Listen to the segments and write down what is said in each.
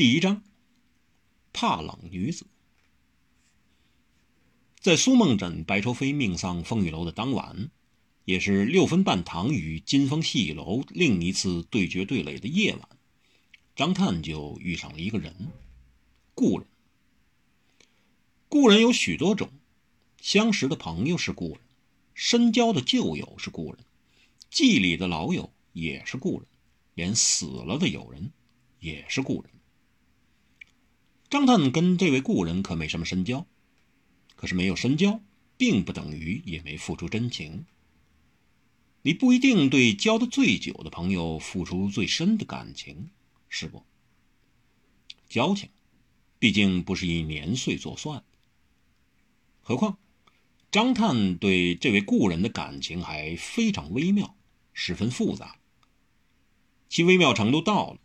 第一章，怕冷女子。在苏梦枕、白愁飞命丧风雨楼的当晚，也是六分半堂与金风细雨楼另一次对决对垒的夜晚，张探就遇上了一个人——故人。故人有许多种，相识的朋友是故人，深交的旧友是故人，记里的老友也是故人，连死了的友人也是故人。张探跟这位故人可没什么深交，可是没有深交，并不等于也没付出真情。你不一定对交的最久的朋友付出最深的感情，是不？交情，毕竟不是以年岁作算。何况，张探对这位故人的感情还非常微妙，十分复杂。其微妙程度到了，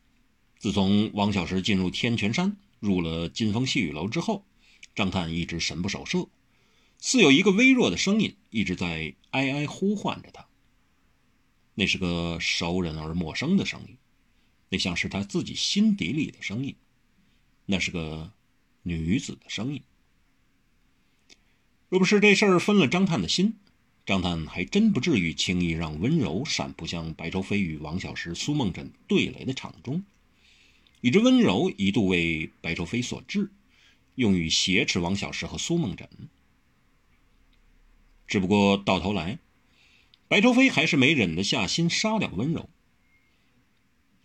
自从王小石进入天泉山。入了金风细雨楼之后，张探一直神不守舍，似有一个微弱的声音一直在哀哀呼唤着他。那是个熟人而陌生的声音，那像是他自己心底里的声音，那是个女子的声音。若不是这事儿分了张探的心，张探还真不至于轻易让温柔闪扑向白愁飞与王小石、苏梦枕对垒的场中。以致温柔一度为白愁飞所制，用于挟持王小石和苏梦枕。只不过到头来，白愁飞还是没忍得下心杀掉温柔。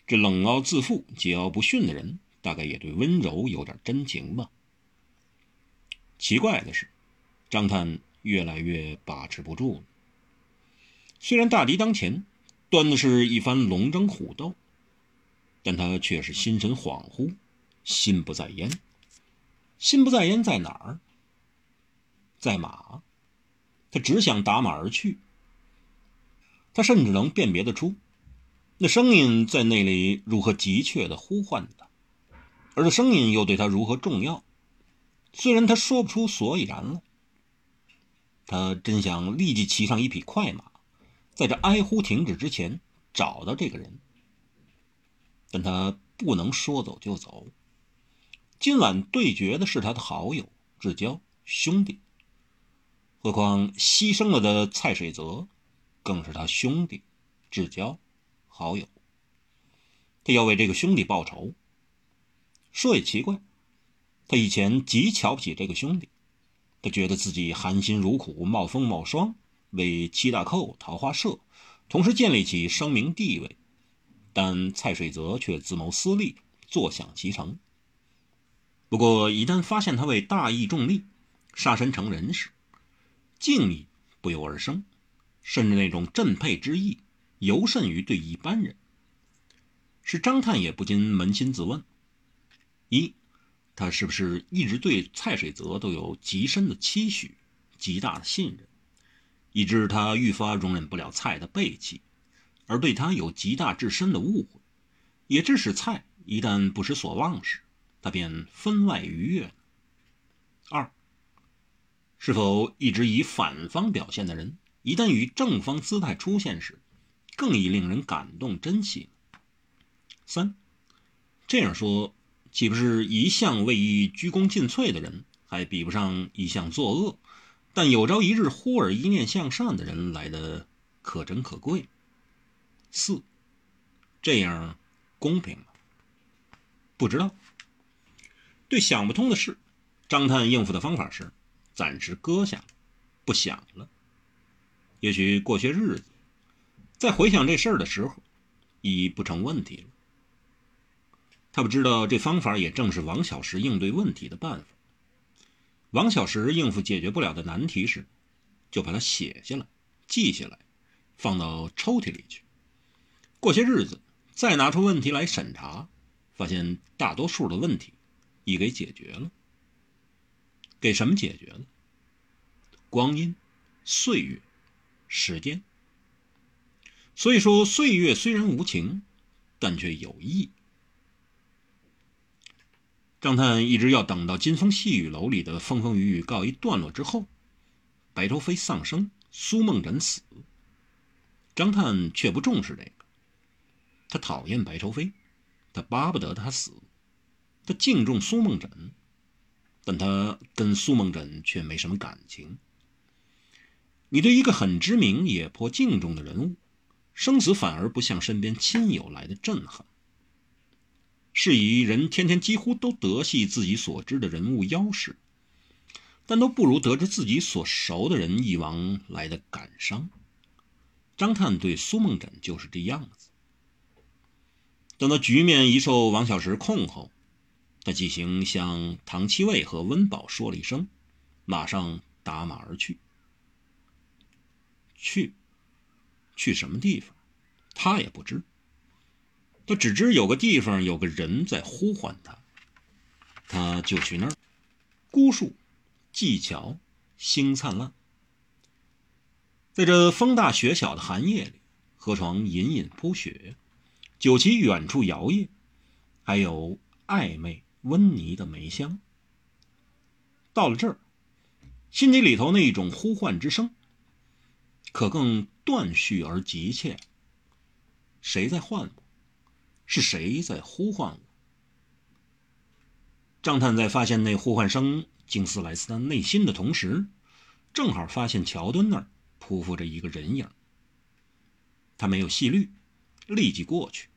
这冷傲自负、桀骜不驯的人，大概也对温柔有点真情吧。奇怪的是，张探越来越把持不住了。虽然大敌当前，端的是一番龙争虎斗。但他却是心神恍惚，心不在焉。心不在焉在哪儿？在马。他只想打马而去。他甚至能辨别得出，那声音在那里如何急切地呼唤他，而这声音又对他如何重要。虽然他说不出所以然来。他真想立即骑上一匹快马，在这哀呼停止之前找到这个人。但他不能说走就走。今晚对决的是他的好友、至交、兄弟。何况牺牲了的蔡水泽，更是他兄弟、至交、好友。他要为这个兄弟报仇。说也奇怪，他以前极瞧不起这个兄弟，他觉得自己含辛茹苦、冒风冒霜，为七大寇、桃花社，同时建立起声名地位。但蔡水泽却自谋私利，坐享其成。不过，一旦发现他为大义重利，杀身成仁时，敬意不由而生，甚至那种震佩之意，尤甚于对一般人。是张探也不禁扪心自问：一，他是不是一直对蔡水泽都有极深的期许、极大的信任，以致他愈发容忍不了蔡的背弃？而对他有极大至深的误会，也致使蔡一旦不失所望时，他便分外愉悦。二，是否一直以反方表现的人，一旦与正方姿态出现时，更易令人感动珍惜？三，这样说，岂不是一向为义鞠躬尽瘁的人，还比不上一向作恶，但有朝一日忽而一念向善的人来的可珍可贵？四，这样公平吗？不知道。对想不通的事，张探应付的方法是暂时搁下，不想了。也许过些日子，再回想这事儿的时候，已不成问题了。他不知道这方法也正是王小石应对问题的办法。王小石应付解决不了的难题时，就把它写下来、记下来，放到抽屉里去。过些日子，再拿出问题来审查，发现大多数的问题已给解决了。给什么解决了？光阴、岁月、时间。所以说，岁月虽然无情，但却有意。张探一直要等到金风细雨楼里的风风雨雨告一段落之后，白头飞丧生，苏梦枕死。张探却不重视这个。他讨厌白愁飞，他巴不得他死。他敬重苏梦枕，但他跟苏梦枕却没什么感情。你对一个很知名也颇敬重的人物，生死反而不像身边亲友来的震撼。是以人天天几乎都得系自己所知的人物腰饰，但都不如得知自己所熟的人一亡来的感伤。张探对苏梦枕就是这样子。等到局面一受王小石控后，他即行向唐七卫和温宝说了一声，马上打马而去。去，去什么地方？他也不知。他只知有个地方有个人在呼唤他，他就去那儿。孤树，技巧，星灿烂。在这风大雪小的寒夜里，河床隐隐铺雪，酒旗远处摇曳，还有暧昧温泥的梅香。到了这儿，心底里头那一种呼唤之声。可更断续而急切。谁在唤我？是谁在呼唤我？张探在发现那呼唤声惊似来自他内心的同时，正好发现桥墩那儿匍匐着一个人影。他没有细虑，立即过去，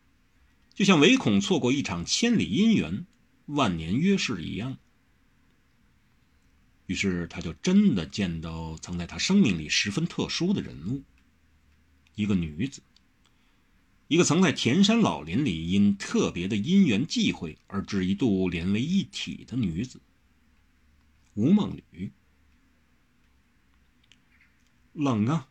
就像唯恐错过一场千里姻缘、万年约誓一样。于是，他就真的见到曾在他生命里十分特殊的人物，一个女子，一个曾在田山老林里因特别的因缘际会而至一度连为一体的女子——吴梦女。冷啊！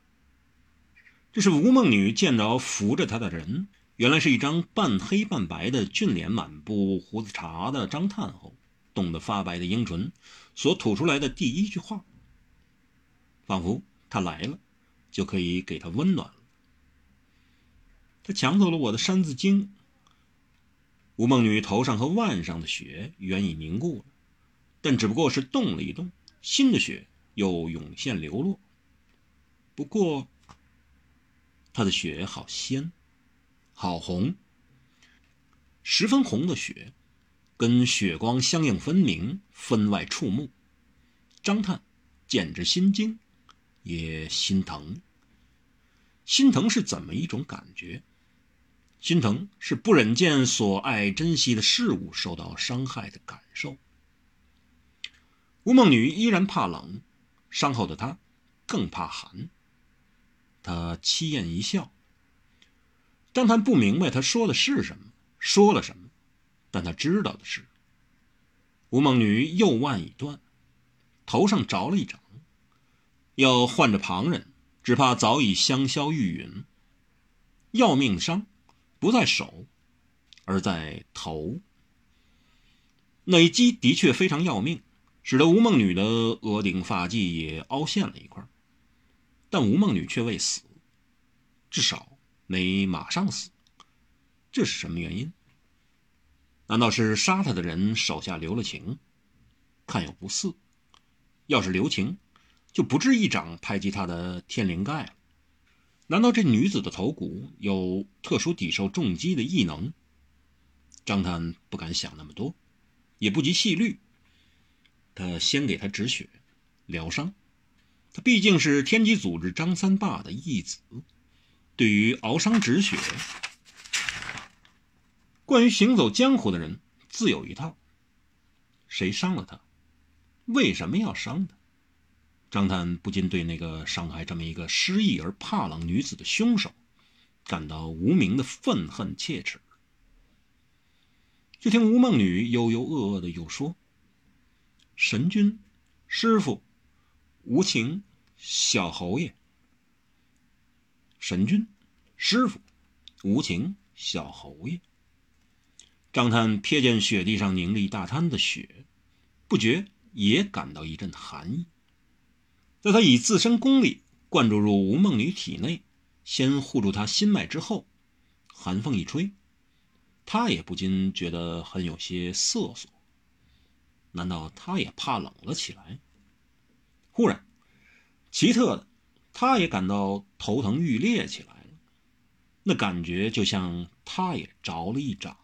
这是吴梦女见着扶着她的人，原来是一张半黑半白的俊脸、满布胡子茬的张探后。冻得发白的樱唇，所吐出来的第一句话，仿佛他来了，就可以给他温暖了。他抢走了我的山字经。吴梦女头上和腕上的血原已凝固了，但只不过是动了一动，新的血又涌现流落。不过，他的血好鲜，好红，十分红的血。跟血光相映分明，分外触目。张探简直心惊，也心疼。心疼是怎么一种感觉？心疼是不忍见所爱珍惜的事物受到伤害的感受。吴梦女依然怕冷，伤后的她更怕寒。她凄艳一笑。张探不明白他说的是什么，说了什么。但他知道的是，吴梦女右腕已断，头上着了一掌，要换着旁人，只怕早已香消玉殒。要命伤，不在手，而在头。那一击的确非常要命，使得吴梦女的额顶发髻也凹陷了一块，但吴梦女却未死，至少没马上死。这是什么原因？难道是杀他的人手下留了情？看有不似。要是留情，就不至一掌拍击他的天灵盖了。难道这女子的头骨有特殊抵受重击的异能？张探不敢想那么多，也不及细虑。他先给他止血、疗伤。他毕竟是天机组织张三爸的义子，对于熬伤止血。关于行走江湖的人，自有一套。谁伤了他？为什么要伤他？张探不禁对那个伤害这么一个失意而怕冷女子的凶手，感到无名的愤恨切齿。就听吴梦女悠悠恶恶的又说：“神君，师傅，无情，小侯爷。神君，师傅，无情，小侯爷。”张探瞥见雪地上凝了一大滩的雪，不觉也感到一阵寒意。在他以自身功力灌注入吴梦女体内，先护住她心脉之后，寒风一吹，他也不禁觉得很有些瑟缩。难道他也怕冷了起来？忽然，奇特的，他也感到头疼欲裂起来了，那感觉就像他也着了一掌。